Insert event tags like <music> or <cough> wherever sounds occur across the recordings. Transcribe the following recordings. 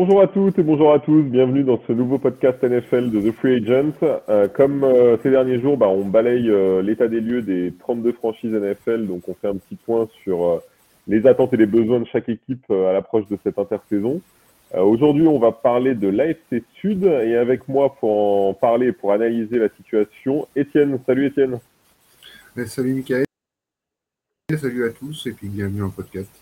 bonjour à toutes et bonjour à tous, bienvenue dans ce nouveau podcast NFL de The Free Agent. Euh, comme euh, ces derniers jours, bah, on balaye euh, l'état des lieux des 32 franchises NFL, donc on fait un petit point sur les attentes et les besoins de chaque équipe à l'approche de cette intersaison. Aujourd'hui, on va parler de l'AFC Sud et avec moi pour en parler, pour analyser la situation, Étienne. Salut Étienne. Salut Michael. Salut à tous et puis bienvenue en podcast.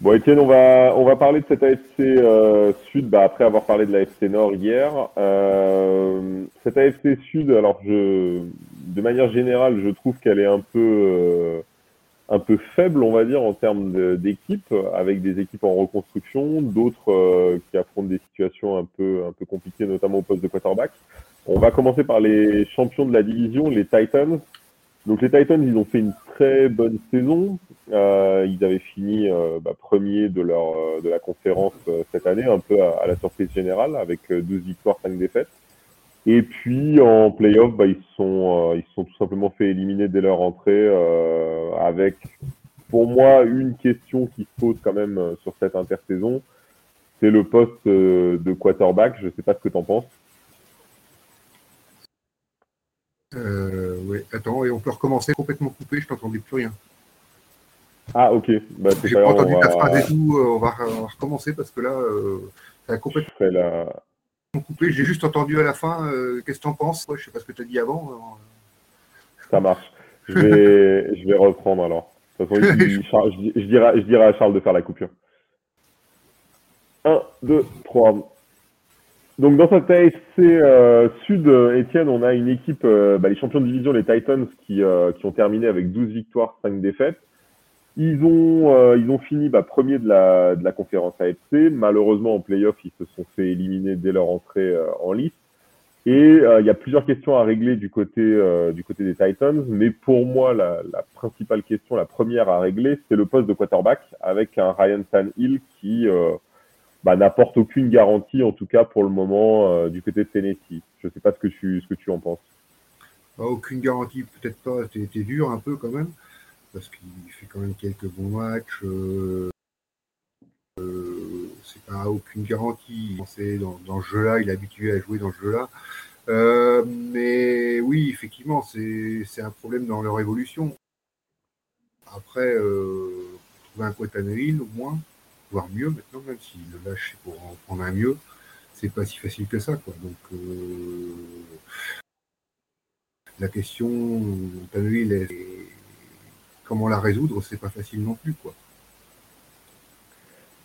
Bon, Étienne, on va, on va parler de cette AFC euh, Sud bah, après avoir parlé de l'AFC Nord hier. Euh, cette AFC Sud, alors je, de manière générale, je trouve qu'elle est un peu, euh, un peu faible, on va dire, en termes d'équipes, avec des équipes en reconstruction, d'autres euh, qui affrontent des situations un peu, un peu compliquées, notamment au poste de quarterback. On va commencer par les champions de la division, les Titans. Donc les Titans, ils ont fait une très bonne saison. Euh, ils avaient fini euh, bah, premier de leur euh, de la conférence euh, cette année, un peu à, la surprise générale, avec 12 victoires, 5 défaites. Et puis en playoff, bah, ils sont ils sont tout simplement fait éliminer dès leur entrée, avec pour moi une question qui se pose quand même sur cette intersaison, c'est le poste de quarterback. Je ne sais pas ce que tu en penses. Euh, oui, attends, et on peut recommencer complètement coupé, je t'entendais plus rien. Ah, ok. Bah, J'ai pas entendu ta phrase et tout, euh, on va, recommencer parce que là, euh, ça a complètement la... coupé. J'ai juste entendu à la fin, euh, qu'est-ce que t'en penses? Je sais pas ce que tu as dit avant. Ça marche. Je vais, <laughs> je vais reprendre alors. De toute façon, <laughs> je, je, dirai, je dirai à Charles de faire la coupure. 1, 2, 3. Donc dans cette AFC euh, Sud, Étienne, on a une équipe, euh, bah, les champions de division, les Titans, qui, euh, qui ont terminé avec 12 victoires, 5 défaites. Ils ont, ils ont fini bah, premier de la, de la conférence AFC. Malheureusement, en playoff, ils se sont fait éliminer dès leur entrée en liste. Et il y a plusieurs questions à régler du côté, du côté des Titans. Mais pour moi, la, la principale question, la première à régler, c'est le poste de quarterback avec un Ryan Tannehill qui bah, n'apporte aucune garantie, en tout cas pour le moment, euh, du côté de Tennessee. Je ne sais pas ce que tu, ce que tu en penses. Bah, aucune garantie, peut-être pas. T'es dur un peu quand même, parce qu'il fait quand même quelques bons matchs. Euh, euh, c'est pas aucune garantie. Dans, dans ce jeu-là, il est habitué à jouer dans ce jeu-là. Euh, mais oui, effectivement, c'est un problème dans leur évolution. Après, euh, trouver un Quataneville au moins, voire mieux maintenant, même s'il le lâche pour en prendre un mieux, c'est pas si facile que ça, quoi. Donc, euh, la question, est, comment la résoudre, c'est pas facile non plus, quoi.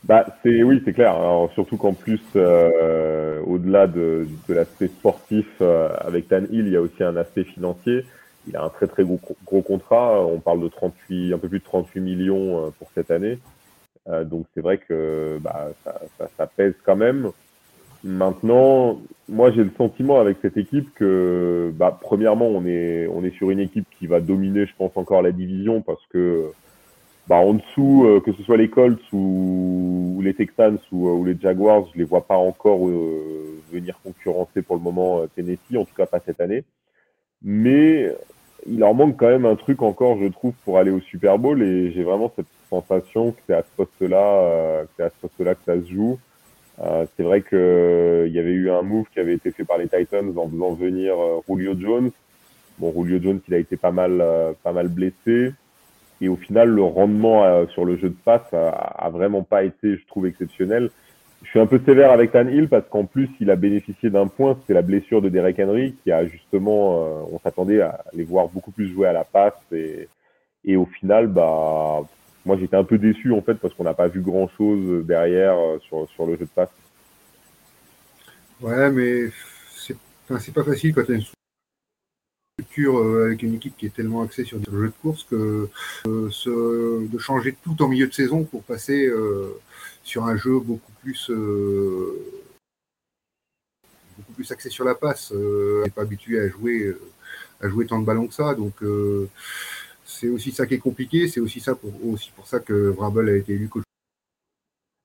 Bah, c'est oui, c'est clair. Alors, surtout qu'en plus, euh, au-delà de, de l'aspect sportif, euh, avec Tan Hill, il y a aussi un aspect financier. Il a un très très gros, gros contrat. On parle de 38, un peu plus de 38 millions pour cette année. Euh, donc c'est vrai que bah, ça, pèse quand même. Maintenant, moi j'ai le sentiment avec cette équipe que, bah, premièrement, on est, sur une équipe qui va dominer, je pense, encore la division parce que bah, en dessous, euh, que ce soit les Colts ou, les Texans ou, ou, les Jaguars, je les vois pas encore euh, venir concurrencer pour le moment Tennessee, en tout cas pas cette année. Mais il leur manque quand même un truc encore, je trouve, pour aller au Super Bowl et j'ai vraiment cette sensation que c'est à ce poste-là, euh, que poste-là que ça se joue. Euh, c'est vrai que euh, il y avait eu un move qui avait été fait par les Titans en faisant venir Julio Jones. Bon, Julio Jones, il a été pas mal, pas mal blessé. Et au final, le rendement sur le jeu de passe a, vraiment pas été, je trouve, exceptionnel. Je suis un peu sévère avec Tan Hill parce qu'en plus, il a bénéficié d'un point, c'est la blessure de Derek Henry, qui a justement, on s'attendait à les voir beaucoup plus jouer à la passe et au final, bah, moi j'étais un peu déçu en fait parce qu'on n'a pas vu grand chose derrière euh, sur, sur le jeu de passe. Ouais, mais c'est pas facile quand tu as une structure euh, avec une équipe qui est tellement axée sur le jeu de course que euh, de changer tout en milieu de saison pour passer euh, sur un jeu beaucoup plus euh, beaucoup plus axé sur la passe. n'est pas habitué à jouer à jouer tant de ballons que ça, donc c'est aussi ça qui est compliqué. C'est aussi ça pour, aussi pour ça que Vrabel a été élu coach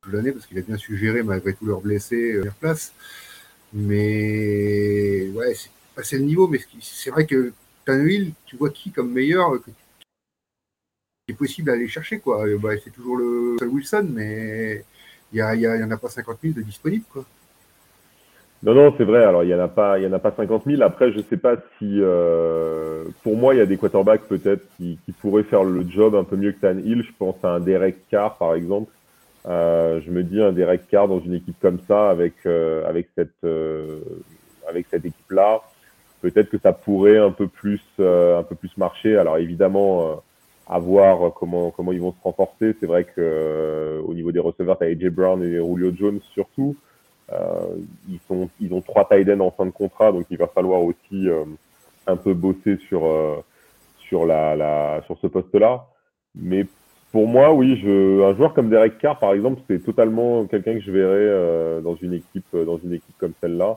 de l'année parce qu'il a bien su gérer malgré tous leurs blessés euh, place. Mais ouais, c'est passé le niveau. Mais c'est vrai que Tannehill, tu vois qui comme meilleur que, qui est possible d'aller chercher quoi. Bah, c'est toujours le Wilson, mais il n'y y en a pas 50 000 de disponibles. Quoi. Non, non, c'est vrai. Alors, il n'y en, a pas, il y en a pas 50 000. Après, je ne sais pas si. Euh, pour moi, il y a des quarterbacks peut-être qui, qui, pourraient faire le job un peu mieux que Tan Hill. Je pense à un Derek Carr, par exemple. Euh, je me dis un Derek Carr dans une équipe comme ça, avec, euh, avec cette, euh, avec cette équipe-là, peut-être que ça pourrait un peu plus, un peu plus marcher. Alors, évidemment, à voir comment, comment ils vont se renforcer. C'est vrai que au niveau des receveurs, tu as AJ Brown et Julio Jones surtout. Euh, ils, ont trois tight ends en fin de contrat, donc il va falloir aussi euh, un peu bosser sur, euh, sur, ce poste-là. Mais pour moi, oui, un joueur comme Derek Carr, par exemple, c'est totalement quelqu'un que je verrais dans une équipe, dans une équipe comme celle-là,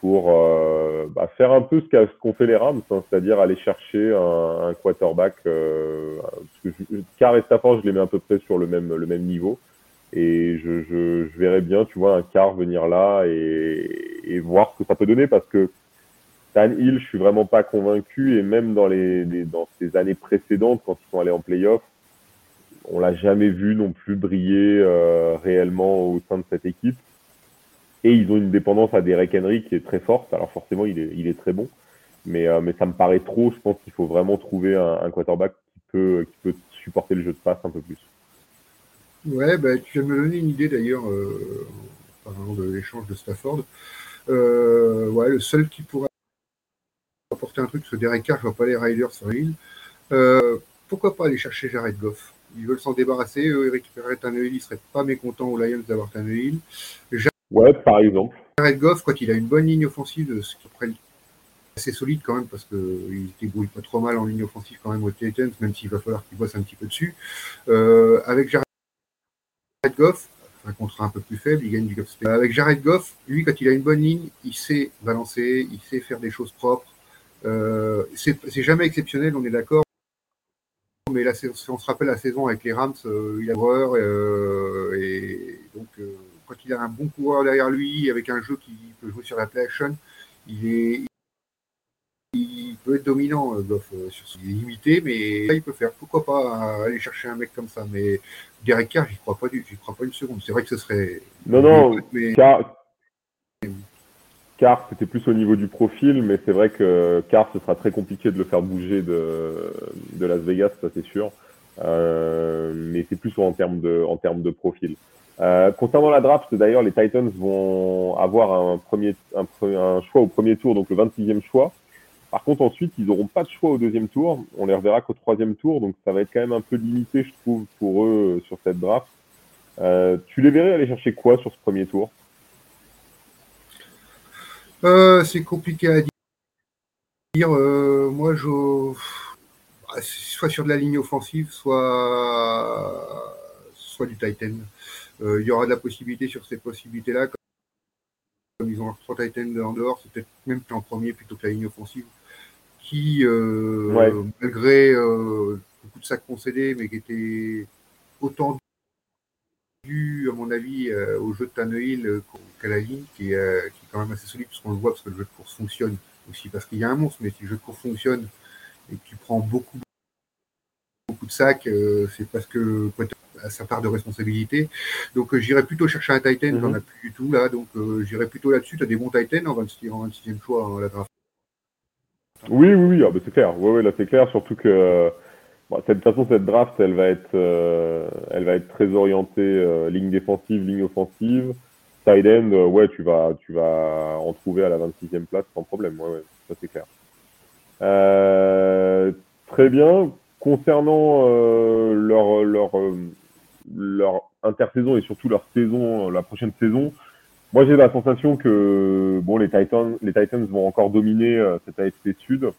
pour bah, faire un peu ce qu'ont fait les Rams, hein, c'est-à-dire aller chercher un, quarterback. Carr et Stafford, je les mets à peu près sur le même niveau. Et je, je, je, verrais bien, tu vois, un quart venir là et, voir ce que ça peut donner parce que Tan Hill, je suis vraiment pas convaincu et même dans les, dans ces années précédentes, quand ils sont allés en playoff, on l'a jamais vu non plus briller euh, réellement au sein de cette équipe. Et ils ont une dépendance à Derek Henry qui est très forte. Alors forcément, il est, il est très bon, mais, euh, mais ça me paraît trop. Je pense qu'il faut vraiment trouver un, un quarterback qui peut, qui peut supporter le jeu de passe un peu plus. Ouais, bah, tu viens de me donner une idée d'ailleurs, euh, en parlant de l'échange de Stafford. Euh, ouais, le seul qui pourrait apporter un truc, ce Derek Carr, je vois pas les Riders sur l'île. Euh, pourquoi pas aller chercher Jared Goff? Ils veulent s'en débarrasser, eux, ils récupéraient Tannehill, ils seraient pas mécontents aux Lions d'avoir Tannehill. Ouais, par exemple. Jared Goff, quand il a une bonne ligne offensive, ce qui est assez solide quand même, parce qu'il ne débrouille pas trop mal en ligne offensive quand même aux Titans, même s'il va falloir qu'il bosse un petit peu dessus. Euh, avec Jared Jared Goff, un contrat un peu plus faible, il gagne du Goff. Avec Jared Goff, lui, quand il a une bonne ligne, il sait balancer, il sait faire des choses propres. Euh, c'est jamais exceptionnel, on est d'accord. Mais là, si on se rappelle la saison avec les Rams, euh, il a coureur euh, et donc euh, quand il a un bon coureur derrière lui, avec un jeu qui peut jouer sur la play action, il est, peut être dominant, Goff, sur ses limités, mais là, il peut faire. Pourquoi pas aller chercher un mec comme ça? Mais Derek Carr, j'y crois pas, j'y crois pas une seconde. C'est vrai que ce serait. Non, non, mais... Car, c'était plus au niveau du profil, mais c'est vrai que Car, ce sera très compliqué de le faire bouger de, de Las Vegas, ça c'est sûr. Euh, mais c'est plus en termes de, en termes de profil. Euh, concernant la draft, d'ailleurs, les Titans vont avoir un, premier, un, un choix au premier tour, donc le 26e choix. Par contre, ensuite, ils n'auront pas de choix au deuxième tour. On les reverra qu'au troisième tour. Donc, ça va être quand même un peu limité, je trouve, pour eux euh, sur cette draft. Euh, tu les verrais aller chercher quoi sur ce premier tour? Euh, C'est compliqué à dire. moi, je. Bah, soit sur de la ligne offensive, soit, soit du Titan. Il y aura de la possibilité sur ces possibilités-là. Comme ils ont trois Titans en dehors, c'est peut-être même en premier plutôt que la ligne offensive qui, euh, malgré euh, beaucoup de sacs concédés, mais qui était autant dû, à mon avis, euh, au jeu de Tannehill qu'à la ligne, qui est, qui est, quand même assez solide, parce qu'on le voit, parce que le jeu de course fonctionne aussi, parce qu'il y a un monstre, mais si le jeu de course fonctionne et que tu prends beaucoup, beaucoup de sacs, c'est parce que sa part de responsabilité. Donc j'irais plutôt chercher un Titan, mm -hmm. plus du tout là, donc j'irais plutôt là-dessus. Tu as des bons Titans en 26, en 26e choix la draft. Oui, oui, oui, ah, bah, c'est clair. Oui, oui, là c'est clair, surtout que bon, de toute façon cette draft, elle va être, euh, elle va être très orientée euh, ligne défensive, ligne offensive, side end. Euh, ouais, tu vas, tu vas en trouver à la 26e place sans problème. Ouais, ouais, ça c'est clair. Euh, très bien. Concernant leur, leur, leur intersaison et surtout leur saison, la prochaine saison, moi, j'ai la sensation que bon, les Titans, les Titans vont encore dominer euh, cette AFC Sud. Euh,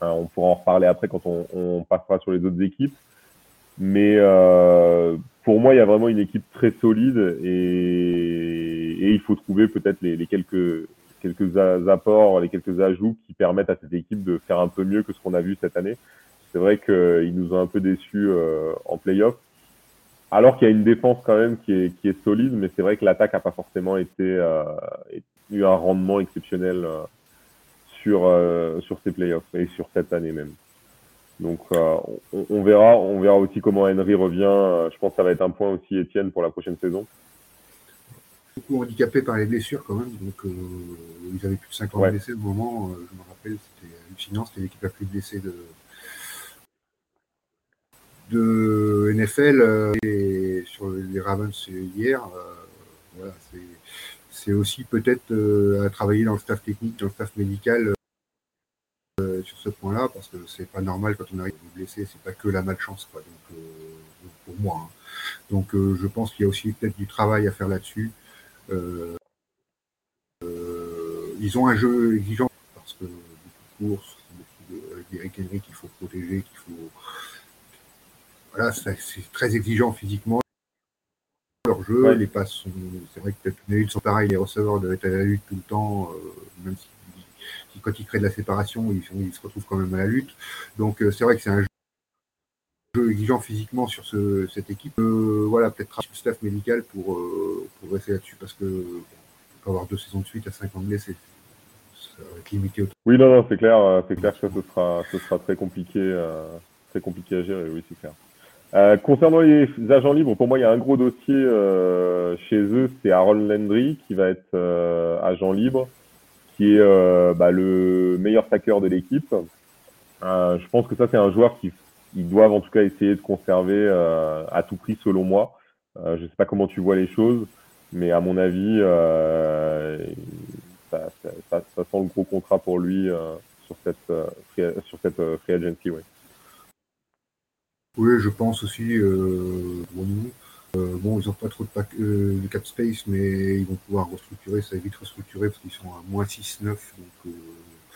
on pourra en reparler après quand on, on, passera sur les autres équipes. Mais euh, pour moi, il y a vraiment une équipe très solide et, et il faut trouver peut-être les, les, quelques quelques apports, les quelques ajouts qui permettent à cette équipe de faire un peu mieux que ce qu'on a vu cette année. C'est vrai qu'ils nous ont un peu déçus euh, en playoff alors qu'il y a une défense quand même qui est, qui est solide, mais c'est vrai que l'attaque n'a pas forcément été euh, eu un rendement exceptionnel euh, sur euh, sur ces playoffs et sur cette année même. Donc on, verra, on verra aussi comment Henry revient. Je pense que ça va être un point aussi, Étienne, pour la prochaine saison. Beaucoup handicapé par les blessures quand même. Donc ils avaient plus de 50 ouais. blessés au moment. je me rappelle, c'était hallucinant. C'était l'équipe la plus blessée de, de NFL et sur les Ravens hier. voilà, c'est aussi peut-être à travailler dans le staff technique, dans le staff médical sur ce point-là, parce que c'est pas normal quand on arrive à blesser, c'est pas que la malchance, quoi. Donc, pour moi. Hein. Donc, je pense qu'il y a aussi peut-être du travail à faire là-dessus. Euh, ils ont un jeu exigeant parce que beaucoup de courses, beaucoup d'Eric Henry qu'il faut protéger, qu'il faut. Voilà, c'est très exigeant physiquement. Leur jeu, les passes sont. C'est vrai que peut-être les sont pareils, les receveurs doivent être à la lutte tout le temps, même si quand ils créent de la séparation, ils, ils, se retrouvent quand même à la lutte. Donc c'est vrai que c'est un jeu exigeant physiquement sur ce, cette équipe. Euh, voilà, peut-être un staff médical pour, euh, pour rester là-dessus parce que bon, on peut avoir deux saisons de suite à 50 blessés. Ça va être limité. Oui, non, non, c'est clair, c'est clair que ça, ce sera, ce sera très compliqué, euh, très compliqué à gérer. Oui, c'est clair. Euh, concernant les agents libres, pour moi, il y a un gros dossier euh, chez eux, c'est Aaron Landry qui va être euh, agent libre qui est euh, bah, le meilleur stacker de l'équipe. Euh, je pense que ça, c'est un joueur qui ils doivent en tout cas essayer de conserver à tout prix, selon moi. je ne sais pas comment tu vois les choses, mais à mon avis, ça, ça, ça, ça, sent le gros contrat pour lui sur cette, sur cette free agency. Ouais. Oui, je pense aussi. Euh, euh, bon, ils n'ont pas trop de, euh, de, cap space, mais ils vont pouvoir restructurer, ça va vite restructurer parce qu'ils sont à moins 6-9. Donc, euh,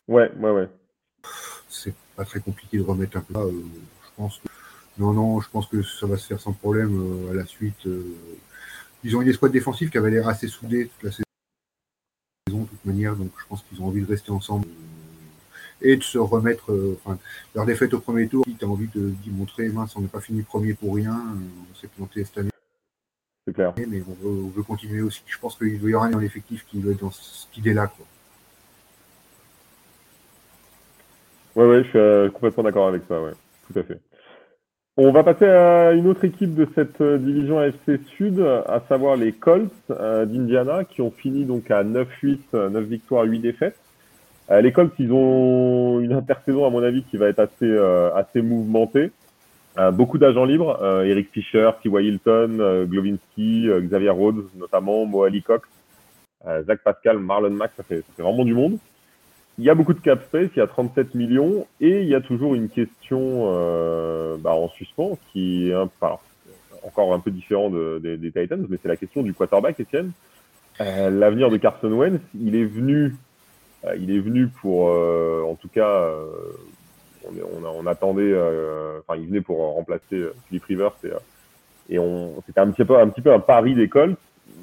ouais, ouais, ouais. C'est pas très compliqué de remettre un peu là. je pense que, non, non, je pense que ça va se faire sans problème à la suite. ils ont une escouade défensive qui avait l'air assez soudée toute la saison, de toute manière, donc je pense qu'ils ont envie de rester ensemble et de se remettre. enfin, leur défaite au premier tour, tu as envie de, d'y montrer, mince, on n'est pas fini premier pour rien, on s'est planté cette année. C'est clair. Mais on veut, on veut, continuer aussi. Je pense qu'il y aura un effectif qui doit être dans cette idée-là. Quoi. Ouais, ouais, je suis euh, complètement d'accord avec ça, ouais. Tout à fait. On va passer à une autre équipe de cette euh, division AFC Sud, à savoir les Colts euh, d'Indiana, qui ont fini donc à 9-8, 9 victoires, 8 défaites. Les Colts, ils ont une intersaison, à mon avis, qui va être assez, euh, assez mouvementée. Euh, beaucoup d'agents libres, euh, Eric Fischer, T.Y. Hilton, Glovinski, Xavier Rhodes notamment, Mo Ali Cox, Zach Pascal, Marlon Mack, ça fait, ça fait vraiment du monde. Il y a beaucoup de cap space, il y a 37 millions, et il y a toujours une question bah, en suspens qui est un, encore un peu différent de, des Titans, mais c'est la question du quarterback, Étienne. L'avenir de Carson Wentz, il est venu, il est venu pour, en tout cas, on, on, on attendait, euh, enfin, il venait pour remplacer euh, Philippe Rivers et, euh, et on, c'était un petit peu, un petit peu un pari d'école.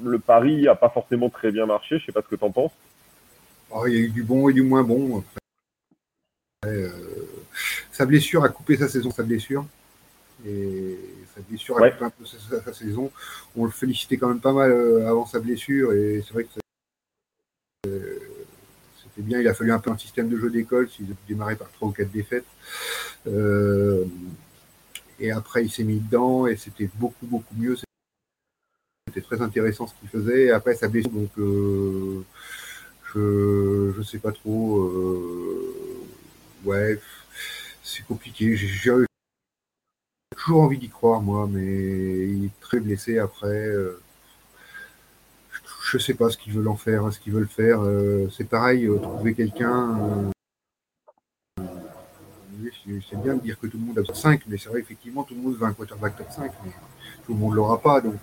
Le pari a pas forcément très bien marché. Je sais pas ce que tu en penses. Oh, il y a eu du bon et du moins bon. Après, euh, sa blessure a coupé sa saison, sa blessure. Et sa blessure a ouais. coupé un peu sa, sa, sa, saison. On le félicitait quand même pas mal avant sa blessure. Et c'est vrai que c'est il a fallu un peu un système de jeu d'école, s'ils avaient démarré par trois ou quatre défaites. Euh, et après, il s'est mis dedans et c'était beaucoup, beaucoup mieux. C'était très intéressant ce qu'il faisait. Et après, sa blessure, donc euh, je ne sais pas trop. Euh, ouais, c'est compliqué. J'ai toujours envie d'y croire, moi, mais il est très blessé après. Je sais pas ce qu'ils veulent en faire, ce qu'ils veulent faire. Euh, c'est pareil, euh, trouver quelqu'un. Euh, c'est bien de dire que tout le monde a top 5, mais c'est vrai, effectivement, tout le monde veut un quarterback top 5, mais tout le monde l'aura pas. Donc,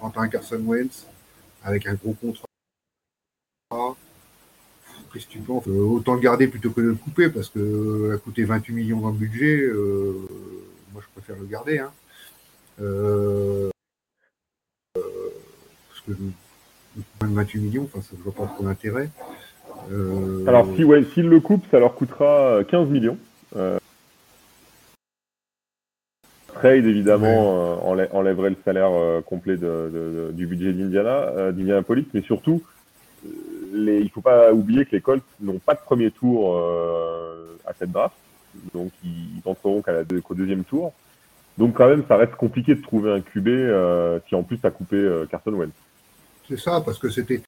quand un Carson Wentz avec un gros contrat, Autant le garder plutôt que de le couper, parce que a coûté 28 millions dans le budget. Moi, je préfère le garder. Hein. 28 millions, enfin, ça ne voit pas trop d'intérêt. Euh... Alors, si, ouais, s'ils le coupent, ça leur coûtera 15 millions. Euh... Trade, évidemment, ouais. euh, enlèverait le salaire euh, complet de, de, de, du budget d'Indiana, euh, d'Indianapolis, mais surtout, les, il ne faut pas oublier que les Colts n'ont pas de premier tour euh, à cette draft. donc ils, entreront qu'à la qu'au deuxième tour. Donc quand même, ça reste compliqué de trouver un QB euh, qui en plus a coupé euh, Carson Wentz. C'est ça, parce que c'était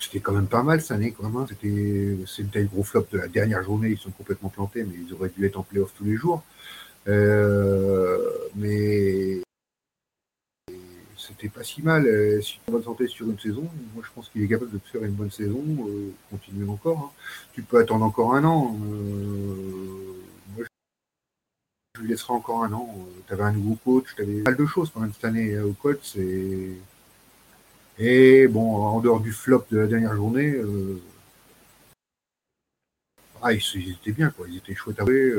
c'était quand même pas mal cette année, même. Hein. C'était c'était le gros flop de la dernière journée. Ils sont complètement plantés, mais ils auraient dû être en playoff tous les jours. Euh, mais c'était pas si mal. Euh, si tu es en bonne santé sur une saison, moi je pense qu'il est capable de te faire une bonne saison, euh, continuer encore. Hein. Tu peux attendre encore un an. Moi, je lui laisserai encore un an. Tu avais un nouveau coach, tu avais pas mal de choses quand même cette année au coach. Et... et bon, en dehors du flop de la dernière journée, ah, ils, étaient bien, quoi. Ils étaient chouettes à jouer.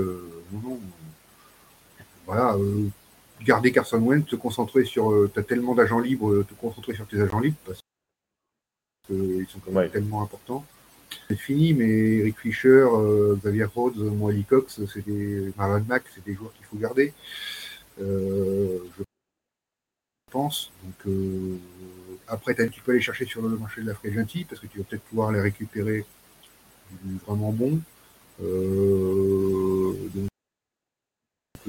non, non. Voilà garder Carson Wentz, te concentrer sur. Euh, tu as tellement d'agents libres, euh, te concentrer sur tes agents libres parce qu'ils sont quand même tellement importants. C'est fini, mais Eric Fischer, euh, Xavier Rhodes, Moali Cox, c'est des Marlon Mack, c'est des joueurs qu'il faut garder. je pense. Donc après, tu peux aller chercher sur le marché de la agency parce que tu vas peut-être pouvoir les récupérer vraiment bon. donc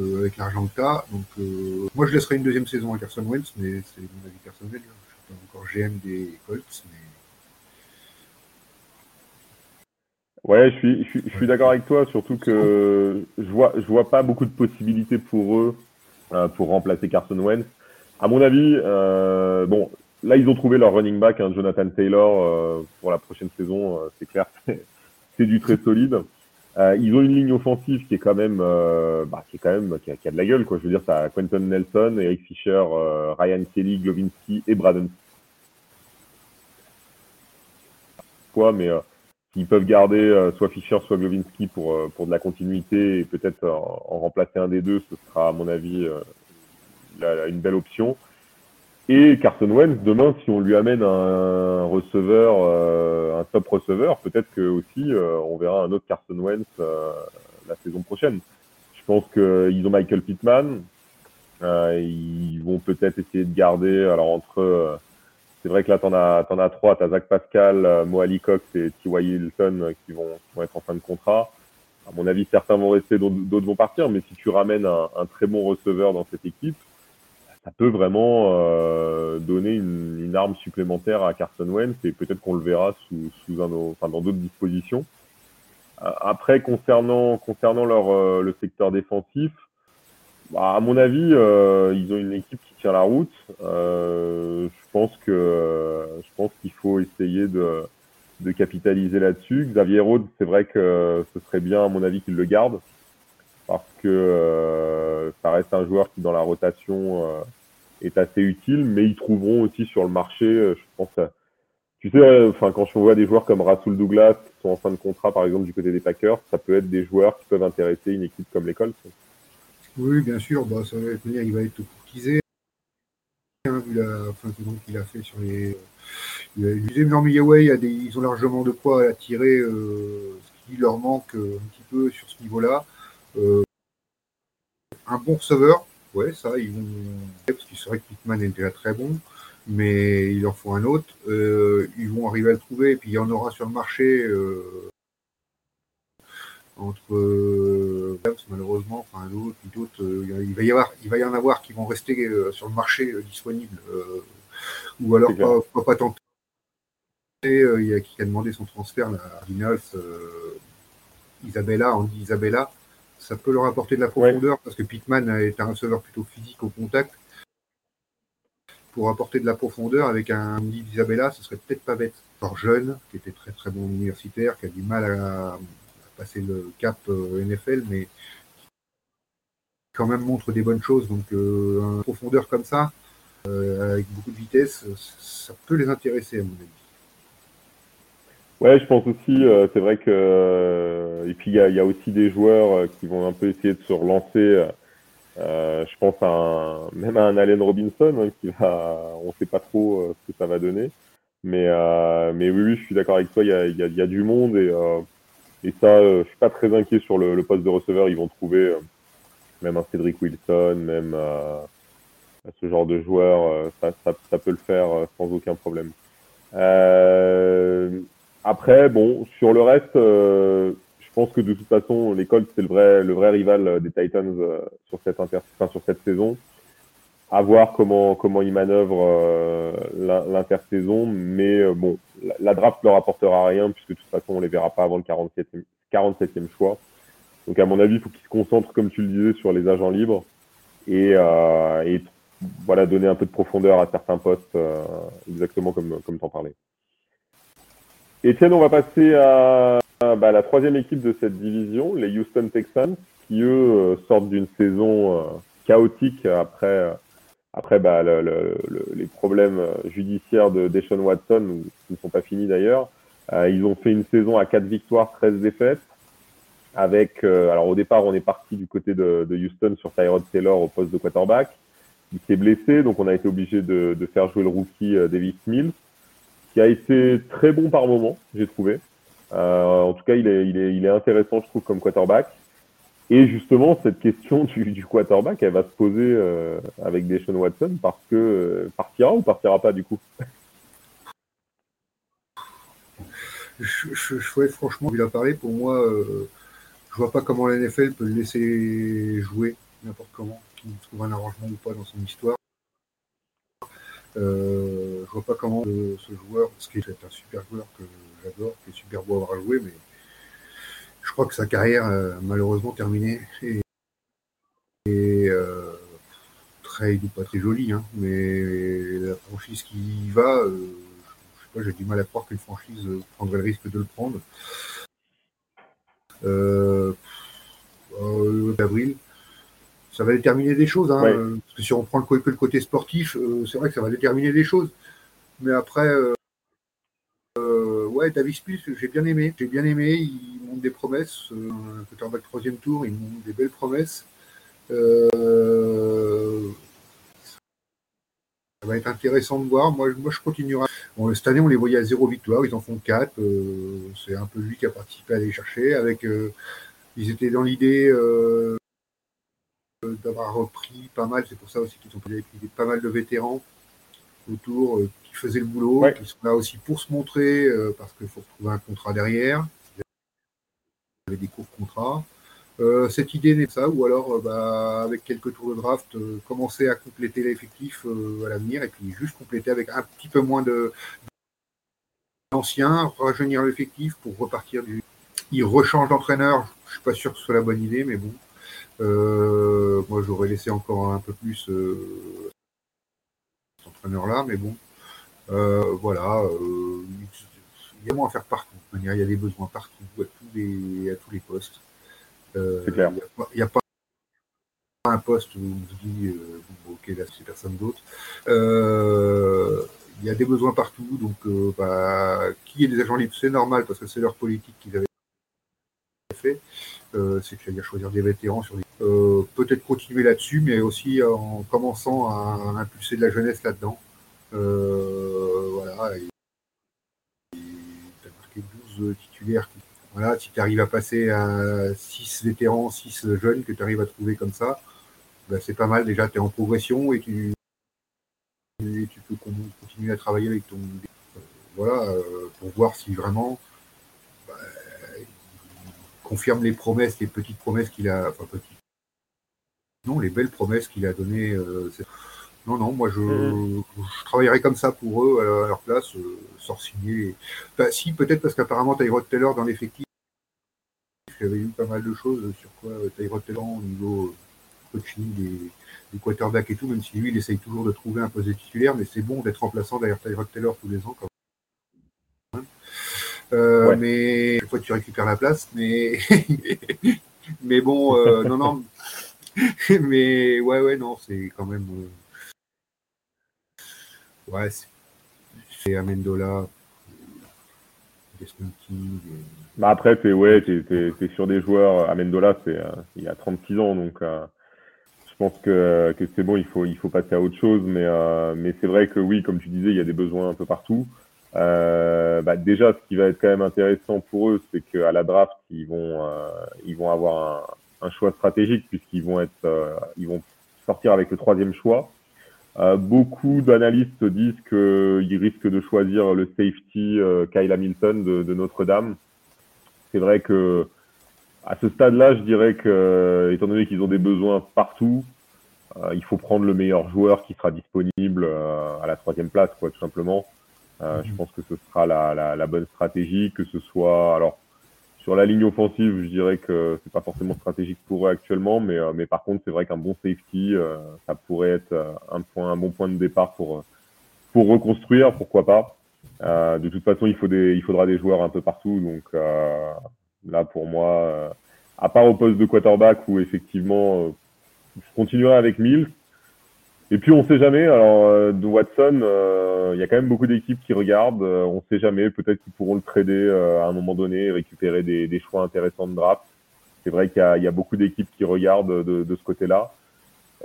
euh, avec l'argent que tu as. Donc, euh, moi, je laisserai une deuxième saison à Carson Wentz, mais c'est mon avis personnel. Hein. Je suis pas encore GM des Colts, mais. Ouais, je suis, je suis, d'accord avec toi, surtout que je vois, je vois pas beaucoup de possibilités pour eux euh, pour remplacer Carson Wentz. À mon avis, bon, là ils ont trouvé leur running back, hein, Jonathan Taylor, pour la prochaine saison. c'est clair, <laughs> c'est du très solide. Euh, ils ont une ligne offensive qui est quand même, euh, bah, qui est quand même, qui a, qui a, de la gueule, quoi. Je veux dire, t'as Quentin Nelson, Eric Fisher, euh, Ryan Kelly, Glovinski et Braden. Quoi, mais euh, ils peuvent garder euh, soit Fisher, soit Glovinski pour pour de la continuité et peut-être en, remplacer un des deux, ce sera à mon avis la, une belle option. Et Carson Wentz, demain, si on lui amène un receveur, euh, un top receveur, peut-être que aussi euh, on verra un autre Carson Wentz euh, la saison prochaine. Je pense qu'ils ont Michael Pittman. ils vont peut-être essayer de garder. Alors entre, c'est vrai que là t'en as, t'en as trois. T'as Zach Pascal, Moali Cox et T.Y. Hilton qui vont, être en fin de contrat. À mon avis, certains vont rester, d'autres vont partir. Mais si tu ramènes un très bon receveur dans cette équipe, ça peut vraiment euh, donner une, une, arme supplémentaire à Carson Wentz et peut-être qu'on le verra sous, sous un, enfin, dans d'autres dispositions. Euh, après, concernant, concernant leur, euh, le secteur défensif, bah, à mon avis, euh, ils ont une équipe qui tient la route. Euh, je pense que je pense qu'il faut essayer de, de capitaliser là-dessus. Xavier Rhodes, c'est vrai que ce serait bien, à mon avis, qu'il le garde parce que euh, ça reste un joueur qui dans la rotation euh, est assez utile, mais ils trouveront aussi sur le marché, euh, je pense, tu sais, enfin quand je vois des joueurs comme Rasul Douglas qui sont en fin de contrat, par exemple du côté des Packers, ça peut être des joueurs qui peuvent intéresser une équipe comme l'école. Oui, bien sûr, ça va être, il va être courtisé, hein, vu la fin de qu'il a fait sur les. Usé, mais ils ont largement de quoi attirer ce qui leur manque un petit peu sur ce niveau-là. Euh, un bon receveur, ouais, ça, ils vont. Parce qu'il serait que Pittman est déjà très bon, mais il en faut un autre. Euh, ils vont arriver à le trouver, et puis il y en aura sur le marché. Euh, entre euh, malheureusement, enfin d'autres, d'autres, euh, il va y avoir, il va y en avoir qui vont rester euh, sur le marché disponible, ou alors pas, pas, tenter. il y a qui a demandé son transfert, la Cardinals, Isabella, dit Isabella, ça peut leur apporter de la profondeur parce que Pittman est un receveur plutôt physique au contact. Pour apporter de la profondeur avec un Isabella, ce serait peut-être pas bête. Fort jeune, qui était très très bon universitaire, qui a du mal à, passer le cap euh, NFL, mais quand même montre des bonnes choses. Donc, euh, une profondeur comme ça, euh, avec beaucoup de vitesse, ça peut les intéresser à mon avis. Ouais, je pense aussi, euh, c'est vrai que euh, et puis il y a, y a, aussi des joueurs euh, qui vont un peu essayer de se relancer. je pense à un, même à un Allen Robinson hein, qui va, on sait pas trop ce que ça va donner, mais mais oui, oui, je suis d'accord avec toi. Il y a, y, a, y a, du monde et et ça, je suis pas très inquiet sur le, le poste de receveur. Ils vont trouver même un Cedric Wilson, même ce genre de joueur, ça, ça, ça, peut le faire sans aucun problème. Euh, après, bon, sur le reste, euh, je pense que de toute façon, les Colts, c'est le vrai, le vrai rival des Titans sur, cette inter... sur cette saison. À voir comment, comment ils manœuvrent l'intersaison. Mais bon, la, draft leur apportera rien puisque de toute façon, on les verra pas avant le 47e, 47e choix. Donc, à mon avis, il faut qu'ils se concentrent, comme tu le disais, sur les agents libres et, et voilà, donner un peu de profondeur à certains postes, euh, exactement comme, comme tu en parlais. Etienne, on va passer à, bah, la troisième équipe de cette division, les Houston Texans, qui eux euh, sortent d'une saison euh, chaotique après, après bah, les problèmes judiciaires de Deshaun Watson, qui ne sont pas finis d'ailleurs. ils ont fait une saison à 4 victoires, 13 défaites. Avec, alors au départ, on est parti du côté de, de Houston sur Tyrod Taylor au poste de quarterback il s'est blessé, donc on a été obligé de, de, faire jouer le rookie euh, Davis Mills, qui a été très bon par moment, j'ai trouvé. Euh, en tout cas, il est, il, il intéressant, je trouve, comme quarterback. Et justement, cette question <laughs> du, quarterback, elle va se poser euh, avec Deshaun Watson parce que euh, partira ou partira pas du coup? Je, je, je franchement, il a parlé. Pour moi, euh, je vois pas comment la NFL peut le laisser jouer n'importe comment qu'il trouve un arrangement ou pas dans son histoire. Euh, je vois pas comment ce joueur, ce qui est un super joueur que j'adore, qui est super beau à avoir joué, mais je crois que sa carrière a malheureusement terminée. Et, et euh, trade ou pas très joli, hein, mais la franchise qui y va, euh, je sais pas, j'ai du mal à croire qu'une franchise prendrait le risque de le prendre. Euh, euh, avril, ça va déterminer des choses. Hein, euh, Parce que si on prend le, que le côté sportif, euh, c'est vrai que ça va déterminer des choses. Mais après, euh, ouais, David Spills, j'ai bien aimé. J'ai bien aimé. Il montre des promesses. un quarterback troisième tour, il montre des belles promesses. Euh, ça va être intéressant de voir. Moi, moi je continuerai. Bon, cette année, on les voyait à zéro victoire. Ils en font quatre. c'est un peu lui qui a participé à les chercher. Avec, ils étaient dans l'idée d'avoir repris pas mal. C'est pour ça aussi qu'ils ont pris pas mal de vétérans autour euh, qui faisaient le boulot, qui sont là aussi pour se montrer euh, parce qu'il faut trouver un contrat derrière. Avait des courts contrats. Euh, cette idée n'est ça, ou alors bah, avec quelques tours de draft, commencer à compléter l'effectif à l'avenir et puis juste compléter avec un petit peu moins de d'anciens, rajeunir l'effectif pour repartir du. Il rechange d'entraîneur, je suis pas sûr que ce soit la bonne idée, mais bon, moi, j'aurais laissé encore un peu plus euh, cet entraîneur-là, mais bon, euh, voilà. Euh, il y a moins à faire partout. Il y a des besoins partout, à tous les, à tous les postes. Euh, c'est clair. Il n'y a, pas un poste où on se dit, ok, là, c'est personne d'autre. il y a des besoins partout, donc bah, qui est des agents libres, c'est normal parce que c'est leur politique qu'ils avaient fait. Euh, c'est-à-dire choisir des vétérans sur les... Euh, peut-être continuer là-dessus, mais aussi en commençant à, impulser de la jeunesse là-dedans. Euh, voilà. As marqué 12 titulaires. Voilà, si tu arrives à passer à 6 vétérans, 6 jeunes que tu arrives à trouver comme ça, bah, c'est pas mal. Déjà, tu es en progression et tu, tu peux continuer à travailler avec ton. voilà, pour voir si vraiment confirme les promesses, les petites promesses qu'il a, enfin petites, non, les belles promesses qu'il a données. Euh, non, non, moi je, mm-hmm. je, travaillerais comme ça pour eux à leur place, euh, sans signer. Bah, si, peut-être parce qu'apparemment Tyrod Taylor dans l'effectif, il y avait eu pas mal de choses sur quoi euh, Tyrod Taylor au niveau coaching des, des quarterbacks et tout, même si lui il essaye toujours de trouver un poste de titulaire, mais c'est bon d'être remplaçant derrière Tyrod Taylor tous les ans quand euh, mais fois tu récupères la place, mais <laughs> mais bon, euh, non non, <laughs> mais ouais ouais non, c'est quand même euh, ouais, c'est Amendola, bah après t'es ouais, t'es, sur des joueurs. Amendola, c'est il a 36 ans, donc je pense que, que c'est bon, il faut il faut passer à autre chose, mais mais c'est vrai que oui, comme tu disais, il y a des besoins un peu partout. Euh, bah déjà, ce qui va être quand même intéressant pour eux, c'est qu'à la draft, ils vont, euh, ils vont avoir un, un choix stratégique puisqu'ils vont être, euh, ils vont sortir avec le troisième choix. Euh, beaucoup d'analystes disent qu'ils risquent de choisir le safety Kyle Hamilton de, de Notre-Dame. C'est vrai que à ce stade-là, je dirais que, étant donné qu'ils ont des besoins partout, euh, il faut prendre le meilleur joueur qui sera disponible à la troisième place, quoi, tout simplement. Euh, je mhm. pense que ce sera la, la, la, bonne stratégie, que ce soit alors sur la ligne offensive, je dirais que c'est pas forcément stratégique pour eux actuellement, mais, mais par contre, c'est vrai qu'un bon safety, ça pourrait être un point, un bon point de départ pour pour reconstruire, pourquoi pas. Euh, de toute façon, il, faut des, il faudra des joueurs un peu partout. Donc euh, là, pour moi, euh, à part au poste de quarterback où effectivement, euh, je continuerai avec Mills. Et puis on sait jamais. Alors euh, de Watson, il y a quand même beaucoup d'équipes qui regardent. on sait jamais. Peut-être qu'ils pourront le trader à un moment donné récupérer des, des choix intéressants de draft. C'est vrai qu'il y, y, a beaucoup d'équipes qui regardent de, de ce côté-là.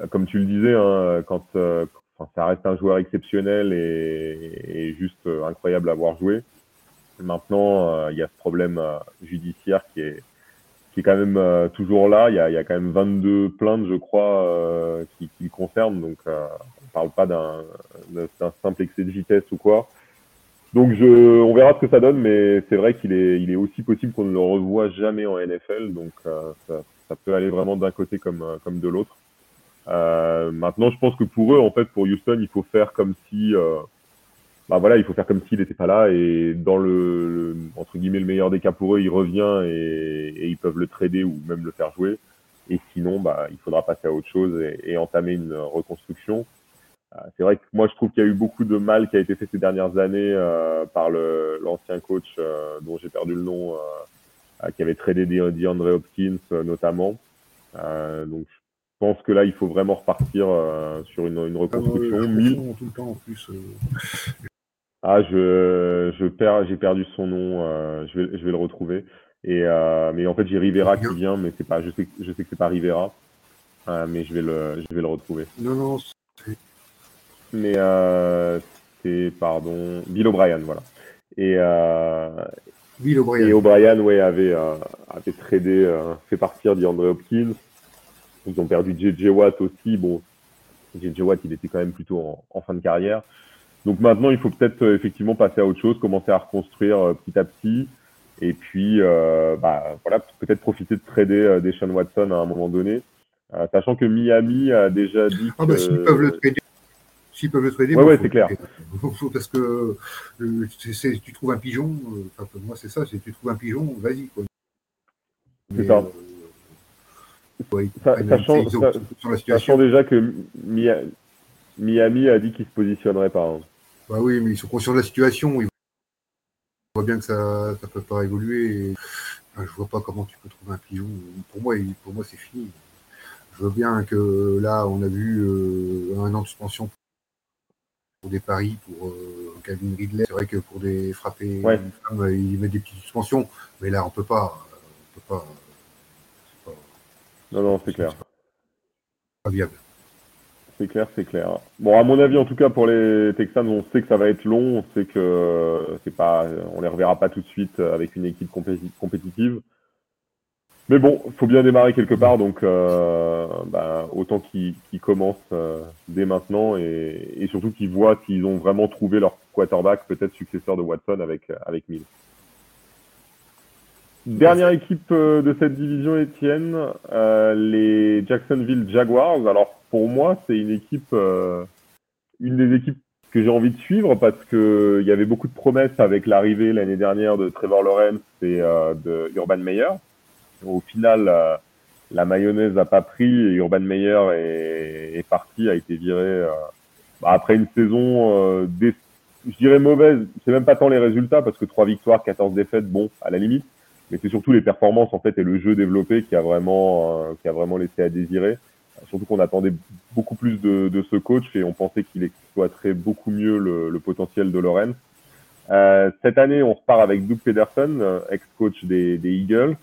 Comme tu le disais, hein, quand, ça reste un joueur exceptionnel et, et juste euh, incroyable à voir jouer. Maintenant, euh, il y a ce problème euh, judiciaire qui est, qui est quand même toujours là. Il y, a, quand même 22 plaintes, je crois, qui, qui, le concernent. Donc, on parle pas d'un simple excès de vitesse ou quoi. Donc, je, on verra ce que ça donne, mais c'est vrai qu'il est, il est aussi possible qu'on ne le revoie jamais en NFL. Donc, ça, ça peut aller vraiment d'un côté comme, comme de l'autre. Euh, maintenant, je pense que pour eux, en fait, pour Houston, il faut faire comme si, euh, bah voilà, il faut faire comme s'il n'était pas là et dans le, entre guillemets le meilleur des cas pour eux, il revient et, et, ils peuvent le trader ou même le faire jouer. Et sinon, bah, il faudra passer à autre chose et, et entamer une reconstruction. Euh, c'est vrai que moi, je trouve qu'il y a eu beaucoup de mal qui a été fait ces dernières années euh, par le l'ancien coach euh, dont j'ai perdu le nom, qui avait tradé DeAndre Hopkins notamment. donc, je pense que là, il faut vraiment repartir euh, sur une, une reconstruction. Ah, tout le temps en plus. Euh. Ah, je, je perds, j'ai perdu son nom. Euh, je vais, je vais le retrouver. Et mais en fait, j'ai Rivera qui vient, mais c'est pas. Je sais, je sais que c'est pas Rivera, mais je vais le, je vais le retrouver. Non, non. Mais c'est pardon, Bill O'Brien, voilà. Et Bill O'Brien. Et O'Brien, ouais, avait avait tradé, fait partir d'Andre Hopkins. Ils ont perdu JJ Watt aussi. Bon, JJ Watt, il était quand même plutôt en, fin de carrière. Donc maintenant, il faut peut-être euh, effectivement passer à autre chose, commencer à reconstruire euh, petit à petit. Et puis, euh, bah, voilà, peut-être profiter de trader euh, Deshaun Watson à un moment donné. sachant que Miami a déjà dit ah bah, s'ils peuvent le trader, s'ils peuvent le trader, ouais, ouais, c'est clair. Parce que tu trouves un pigeon, enfin, moi c'est ça, c'est tu trouves un pigeon, vas-y. C'est ça sachant, déjà que Miami a dit qu'il se positionnerait pas. Hein. Bah oui, mais ils sont conscients de la situation. Ils voient bien que ça ne peut pas évoluer. Et... Enfin, je vois pas comment tu peux trouver un pigeon. Pour moi, pour moi c'est fini. Je veux bien que là, on a vu euh, un an de suspension pour des paris pour euh, Calvin Ridley. C'est vrai que pour des frappés, ouais. ils mettent des petites suspensions. Mais là, on peut pas. On peut pas non, non, c'est clair. Pas viable. C'est clair, c'est clair. Bon, à mon avis, en tout cas, pour les Texans, on sait que ça va être long. On sait que c'est pas, on les reverra pas tout de suite avec une équipe compétitive. Mais bon, faut bien démarrer quelque part, donc euh, bah, autant qu'ils commencent euh, dès maintenant et, surtout qu'ils voient qu'ils ont vraiment trouvé leur quarterback, peut-être successeur de Watson avec avec Mills. Dernière équipe euh, de cette division, Étienne, euh, les Jacksonville Jaguars. Alors pour moi, c'est une équipe, euh, une des équipes que j'ai envie de suivre parce que il y avait beaucoup de promesses avec l'arrivée l'année dernière de Trevor Lawrence et de Urban Meyer. Au final, la mayonnaise n'a pas pris et Urban Meyer est, est parti, a été viré bah, après une saison, je dirais mauvaise. C'est même pas tant les résultats parce que trois victoires, 14 défaites, bon, à la limite mais c'est surtout les performances en fait et le jeu développé qui a vraiment euh, qui a vraiment laissé à désirer. Surtout qu'on attendait beaucoup plus de, de, ce coach et on pensait qu'il exploiterait beaucoup mieux le, le potentiel de Lorenz. Euh, cette année, on repart avec Doug Pederson, euh, ex-coach des, des, Eagles.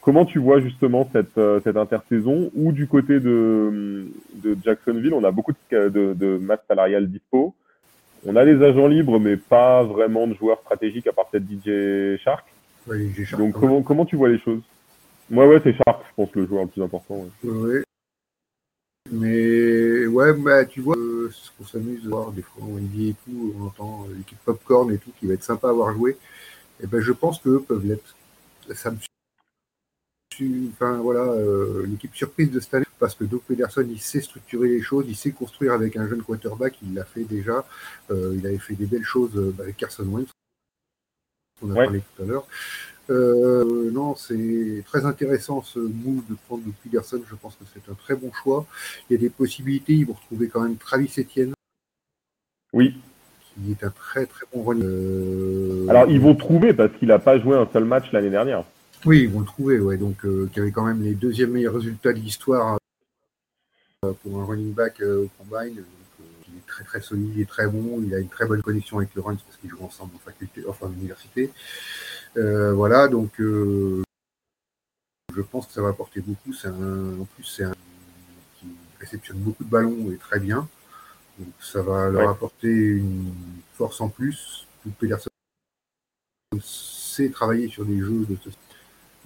Comment tu vois justement cette, euh, cette intersaison ou du côté de, de Jacksonville, on a beaucoup de, de, de masse salariale dispo. On a des agents libres, mais pas vraiment de joueurs stratégiques à part peut-être DJ Shark. Donc comment, comment tu vois les choses? Moi ouais c'est Sharp, je pense le joueur le plus important. Ouais. Mais ouais bah tu vois euh, ce qu'on s'amuse de voir des fois en NBA et tout, on entend euh, l'équipe Popcorn et tout qui va être sympa à avoir joué. Et ben je pense qu'eux peuvent l'être. Ça me enfin voilà, euh, l'équipe surprise de cette année parce que Doug Pederson, il sait structurer les choses, il sait construire avec un jeune quarterback, il l'a fait déjà, il avait fait des belles choses avec Carson Wentz, on a parlé tout à l'heure. non, c'est très intéressant ce move de prendre Doug Pederson, je pense que c'est un très bon choix. Il y a des possibilités, ils vont retrouver quand même Travis Etienne. Oui. Qui est un très très bon running. Alors ils vont trouver parce qu'il n'a pas joué un seul match l'année dernière. Oui, ils vont le trouver, ouais. Donc, euh, qui avait quand même les deuxièmes meilleurs résultats de l'histoire euh, pour un running back euh, au combine. Très très solide, il est très bon, il a une très bonne connexion avec le parce qu'ils jouent ensemble en faculté, enfin en université. voilà, donc je pense que ça va apporter beaucoup. C'est en plus, c'est un qui réceptionne beaucoup de ballons et très bien. Donc ça va leur apporter une force en plus. Tout Pedersen sait travailler sur des jeux de ce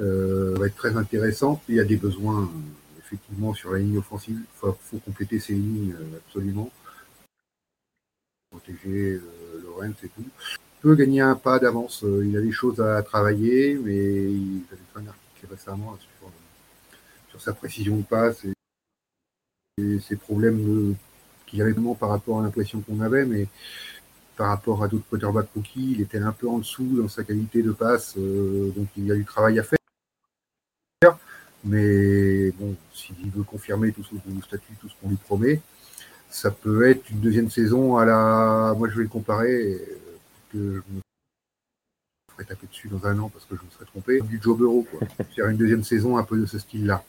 euh, va être très intéressant. Il y a des besoins euh, effectivement sur la ligne offensive. Il faut, compléter ces lignes euh, absolument. Protéger Lorenz et tout. Peut gagner un pas d'avance. il a des choses à travailler, mais il a fait un article récemment sur, sa précision de passe et, ses problèmes qu'il avait vraiment par rapport à l'impression qu'on avait, mais par rapport à d'autres quarterbacks rookies, il était un peu en dessous dans sa qualité de passe, donc il y a du travail à faire. Mais bon, s'il veut confirmer tout ce statut, tout ce qu'on lui promet, ça peut être une deuxième saison à la. Moi, je vais le comparer, que je me ferai taper dessus dans un an parce que je me serais trompé. Du Joe Burrow, quoi. <laughs> Faire une deuxième saison un peu de ce style-là.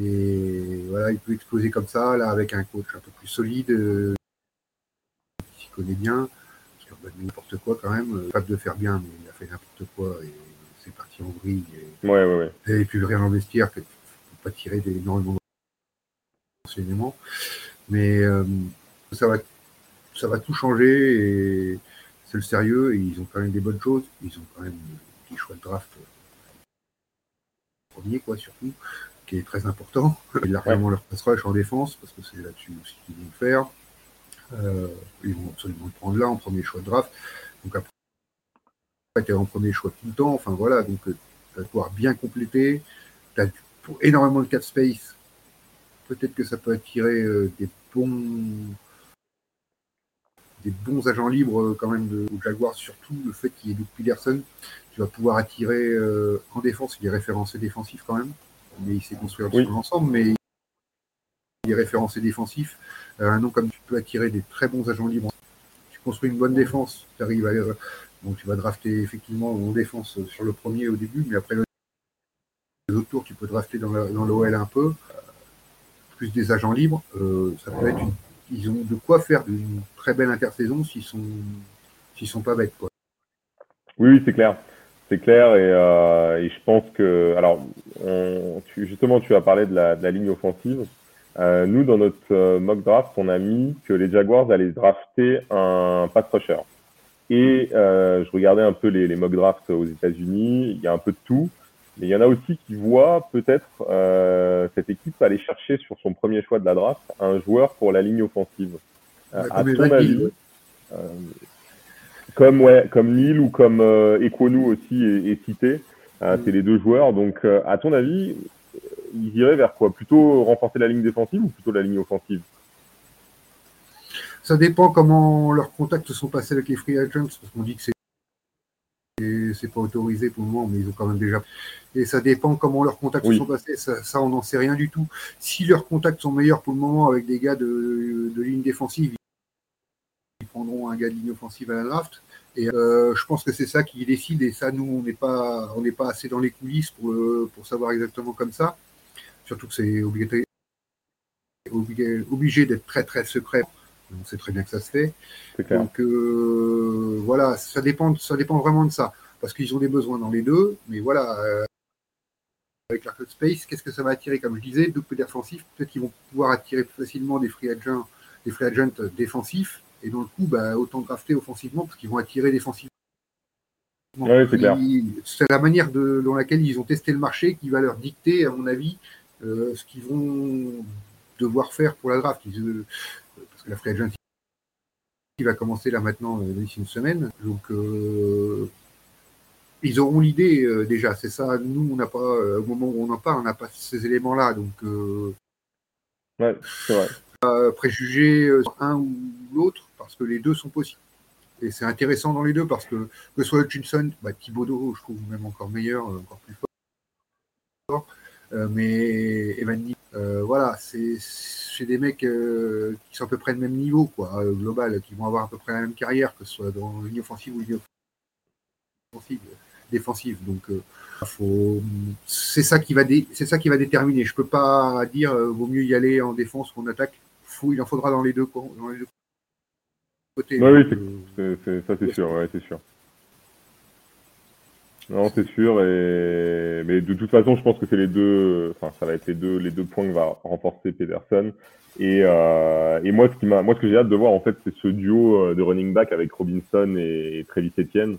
Et voilà, il peut exploser comme ça, là, avec un coach un peu plus solide, euh, qui s'y connaît bien, qui a n'importe quoi quand même, capable de faire bien, mais il a fait n'importe quoi. Et c'est parti en vrille. Et, ouais, ouais, ouais. et puis rien investir, qu'il ne faut pas tirer énormément d'enseignements. Mais euh, ça, va, ça va tout changer et c'est le sérieux et ils ont quand même des bonnes choses. Ils ont quand même des choix de draft premier, quoi, surtout, qui est très important. Ils largement leur pass rush en défense parce que c'est là-dessus aussi qu'ils vont le faire. Euh, ils vont absolument le prendre là en premier choix de draft. Donc après, tu es en premier choix tout le temps. Enfin voilà, donc euh, tu vas pouvoir bien compléter. Tu as énormément de cap space. Peut-être que ça peut attirer euh, des bons des bons agents libres euh, quand même de, Jaguar, surtout le fait qu'il y ait Luke Peterson. Tu vas pouvoir attirer en défense, il est référencé défensif quand même, mais il s'est construit oui. l'ensemble, mais il est référencé défensif. un nom comme tu peux attirer des très bons agents libres. Tu construis une bonne défense, tu arrives à donc tu vas drafter effectivement en défense sur le premier au début, mais après les autres tours, tu peux drafter dans l'OL un peu, des agents libres. Euh, ça peut être ils ont de quoi faire une très belle intersaison s'ils sont s'ils sont pas bêtes quoi. Oui, c'est clair. C'est clair euh, et, je pense que alors justement tu as parlé de la, ligne offensive. Euh, nous dans notre mock draft, on a mis que les Jaguars allaient drafter un pass rusher. Et euh, je regardais un peu les, les mock drafts aux États-Unis. Il y a un peu de tout. Mais il y en a aussi qui voient peut-être euh, cette équipe aller chercher sur son premier choix de la draft un joueur pour la ligne offensive. Euh, à ton avis, euh, comme ouais, comme Neil ou comme Equonu aussi est, est cité, euh, mm. c'est les deux joueurs. Donc, à ton avis, ils iraient vers quoi? Plutôt renforcer la ligne défensive ou plutôt la ligne offensive? Ça dépend comment leurs contacts sont passés avec les free agents, parce qu'on dit que c'est c'est pas autorisé pour le moment, mais ils ont quand même déjà. Et ça dépend comment leurs contacts sont passés. Ça, on n'en sait rien du tout. Si leurs contacts sont meilleurs pour le moment avec des gars de, ligne défensive, ils prendront un gars de ligne offensive à la draft. Et euh, je pense que c'est ça qui décide. Et ça, nous, on n'est pas, on n'est pas assez dans les coulisses pour, pour savoir exactement comme ça. Surtout que c'est obligé, obligé d'être très très secret on sait très bien que ça se fait. Donc euh, voilà, ça dépend, ça dépend vraiment de ça, parce qu'ils ont des besoins dans les deux, mais voilà. Euh, avec l'arcade space, qu'est-ce que ça va attirer? Comme je disais, double défensif, peut-être qu'ils vont pouvoir attirer plus facilement des free agents, des free agents défensifs, et dans le coup, bah, autant drafter offensivement, parce qu'ils vont attirer défensivement. c'est la manière de, dans laquelle ils ont testé le marché qui va leur dicter, à mon avis, euh, ce qu'ils vont devoir faire pour la draft la free agency va commencer là maintenant euh, d'ici une semaine. Donc, euh, ils auront l'idée déjà. C'est ça. Nous, on n'a pas, au moment où on en parle, on n'a pas ces éléments-là. Donc, ouais, c'est vrai. préjuger un ou l'autre parce que les deux sont possibles. Et c'est intéressant dans les deux parce que que ce soit Hutchinson, bah, Thibodeau, je trouve même encore meilleur, encore plus fort. Mais Evan voilà, c'est des mecs qui sont à peu près le même niveau, quoi, global, qui vont avoir à peu près la même carrière, que ce soit dans ligne offensive ou ligne offensive, défensive. Donc, c'est ça qui va c'est ça qui va déterminer. Je peux pas dire vaut mieux y aller en défense ou en attaque. il en faudra dans les deux, dans les deux côtés. oui, ça c'est sûr, ouais, c'est sûr. Non, c'est sûr. Et... Mais de toute façon, je pense que c'est les deux. Enfin, ça va être les deux, les deux points que va renforcer Pedersen. Et, euh... et moi, ce qui m'a, moi, ce que j'ai hâte de voir, en fait, c'est ce duo euh, de running back avec Robinson et Travis Etienne,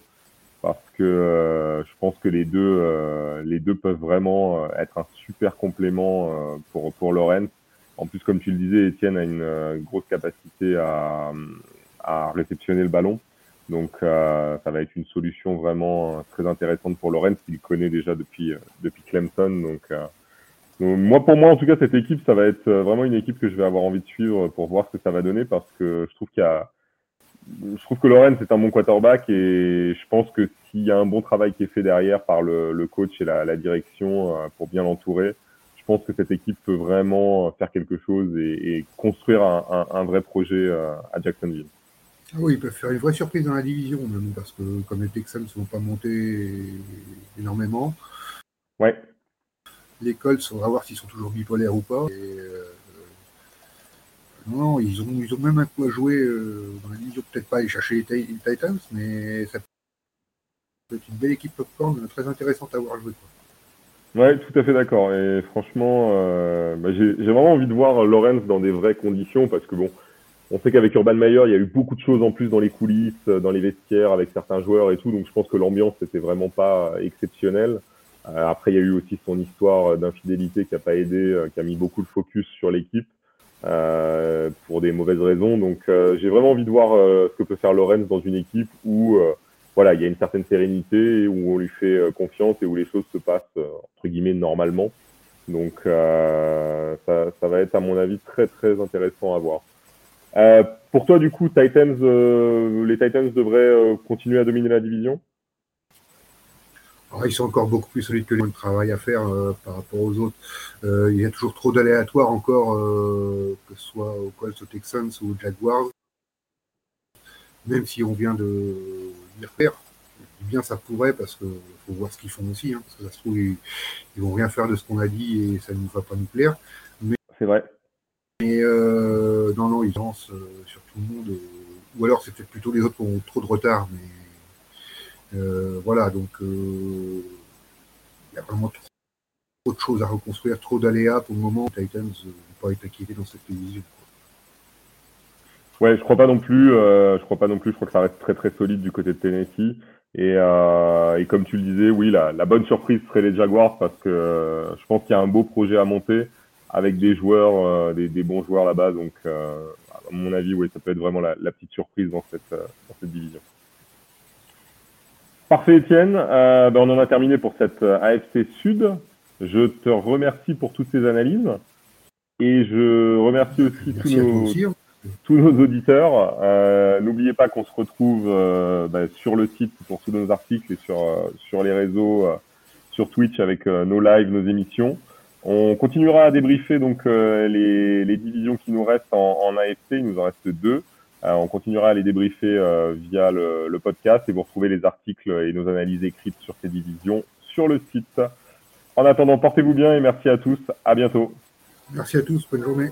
parce que euh, je pense que les deux, euh, les deux peuvent vraiment être un super complément pour pour Lorenz. En plus, comme tu le disais, Etienne a une grosse capacité à, à réceptionner le ballon. Donc euh, ça va être une solution vraiment euh, très intéressante pour Lorenz qu'il connaît déjà depuis euh, depuis Clemson. Donc, moi pour moi en tout cas cette équipe ça va être vraiment une équipe que je vais avoir envie de suivre pour voir ce que ça va donner parce que je trouve qu'il y a je trouve que Lorenz est un bon quarterback et je pense que s'il y a un bon travail qui est fait derrière par le, le coach et la, la direction pour bien l'entourer, je pense que cette équipe peut vraiment faire quelque chose et, et construire un, un, un, vrai projet à Jacksonville. Ah oui, ils peuvent faire une vraie surprise dans la division, même, parce que comme les Texans ne sont pas montés énormément. Ouais. Les Colts, on va voir s'ils sont toujours bipolaires ou pas. Euh, non, ils ont, ils ont même un coup à jouer euh, dans la division. Peut-être pas aller chercher les, Titans, mais ça peut être une belle équipe popcorn très intéressante à voir jouer. Ouais, tout à fait d'accord. Et franchement, euh, bah, j'ai vraiment envie de voir Lawrence dans des vraies conditions parce que bon, on sait qu'avec Urban Meyer, il y a eu beaucoup de choses en plus dans les coulisses, euh, dans les vestiaires, avec certains joueurs et tout. Donc je pense que l'ambiance n'était vraiment pas exceptionnelle. Euh, après, il y a eu aussi son histoire d'infidélité qui a pas aidé, euh, qui a mis beaucoup de focus sur l'équipe euh, pour des mauvaises raisons. Donc j'ai vraiment envie de voir ce que peut faire Lorenz dans une équipe où voilà, il y a une certaine sérénité, où on lui fait confiance et où les choses se passent entre guillemets normalement. Donc ça, ça va être à mon avis très très intéressant à voir. Euh, pour toi, du coup, Titans, euh, les Titans devraient euh, continuer à dominer la division? Ils sont encore beaucoup plus solides que les de travail à faire par rapport aux autres. il y a toujours trop d'aléatoires encore, que ce soit aux Colts, aux Texans ou aux Jaguars. Même si on vient de les repères, bien ça pourrait parce qu'il faut voir ce qu'ils font aussi. Hein, parce que ça se trouve, ils, ils, vont rien faire de ce qu'on a dit et ça ne va pas nous plaire. Mais, c'est vrai. Mais euh, non, non, ils dansent euh, sur tout le monde. Euh, ou alors c'est peut-être plutôt les autres qui ont trop de retard. Mais euh, voilà, donc il y a vraiment trop de choses à reconstruire, trop d'aléas pour le moment. Titans ne pas être inquiétés dans cette division. Ouais, je crois pas non plus. je crois pas non plus. Je crois que ça reste très très solide du côté de Tennessee. Et, comme tu le disais, oui, la, bonne surprise serait les Jaguars parce que je pense qu'il y a un beau projet à monter avec des joueurs, euh, des, des, bons joueurs là-bas. Donc, euh, à mon avis, oui, ça peut être vraiment la, la petite surprise dans cette, euh, dans cette division. Parfait, Étienne. Euh, ben on en a terminé pour cette AFC Sud. Je te remercie pour toutes ces analyses et je remercie aussi tous nos, tous nos, auditeurs. Euh, N'oubliez pas qu'on se retrouve euh, ben, sur le site pour tous nos articles et sur, sur les réseaux, sur Twitch avec nos lives, nos émissions. On continuera à débriefer donc euh, les, divisions qui nous restent en, en, AFC. Il nous en reste deux. Euh, on continuera à les débriefer euh, via le, le, podcast et vous retrouvez les articles et nos analyses écrites sur ces divisions sur le site. En attendant, portez-vous bien et merci à tous. À bientôt. Merci à tous. Bonne journée.